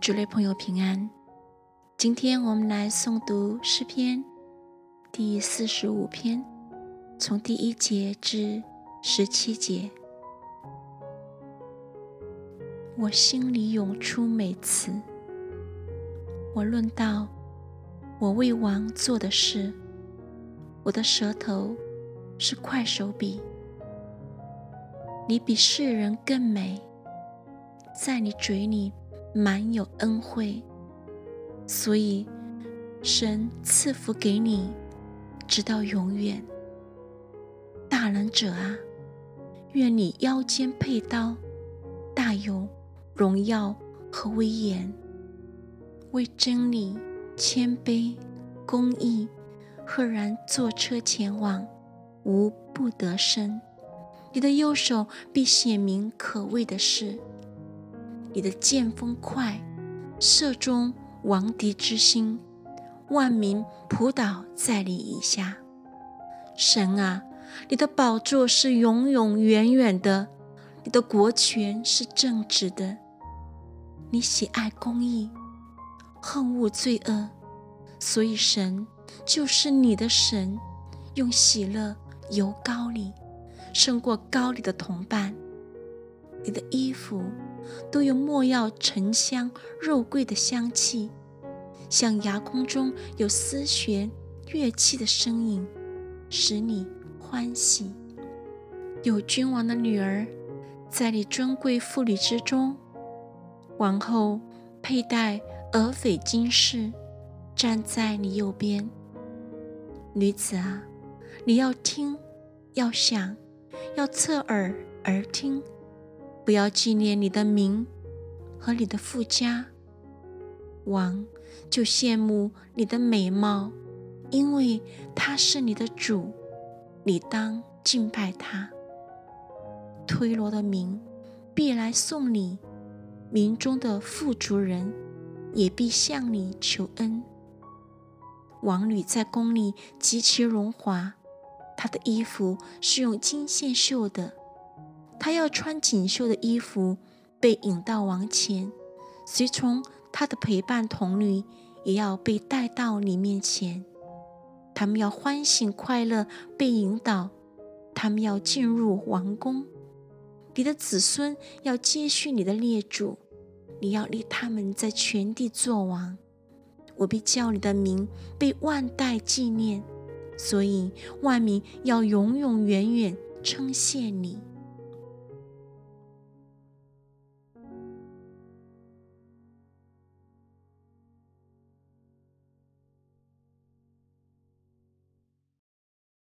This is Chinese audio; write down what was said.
主类朋友平安。今天我们来诵读诗篇第四十五篇，从第一节至十七节。我心里涌出美词，我论到我为王做的事，我的舌头是快手笔。你比世人更美，在你嘴里满有恩惠，所以神赐福给你，直到永远。大能者啊，愿你腰间佩刀，大有荣耀和威严，为真理、谦卑、公义，赫然坐车前往，无不得生。你的右手必显明可畏的事，你的剑锋快，射中王敌之心，万民扑倒在你以下。神啊，你的宝座是永永远远的，你的国权是正直的，你喜爱公义，恨恶罪恶，所以神就是你的神，用喜乐油膏你。胜过高里的同伴，你的衣服都有没药、沉香、肉桂的香气，像牙空中有丝弦乐器的声音，使你欢喜。有君王的女儿，在你尊贵妇女之中，王后佩戴鹅翡金饰，站在你右边。女子啊，你要听，要想。要侧耳而听，不要纪念你的名和你的富家。王就羡慕你的美貌，因为他是你的主，你当敬拜他。推罗的民必来送你，民中的富足人也必向你求恩。王女在宫里极其荣华。她的衣服是用金线绣的，他要穿锦绣的衣服，被引到王前，随从他的陪伴童女也要被带到你面前。他们要欢喜快乐，被引导，他们要进入王宫。你的子孙要接续你的列祖，你要立他们在全地作王。我必叫你的名被万代纪念。所以，万民要永永远远称谢你。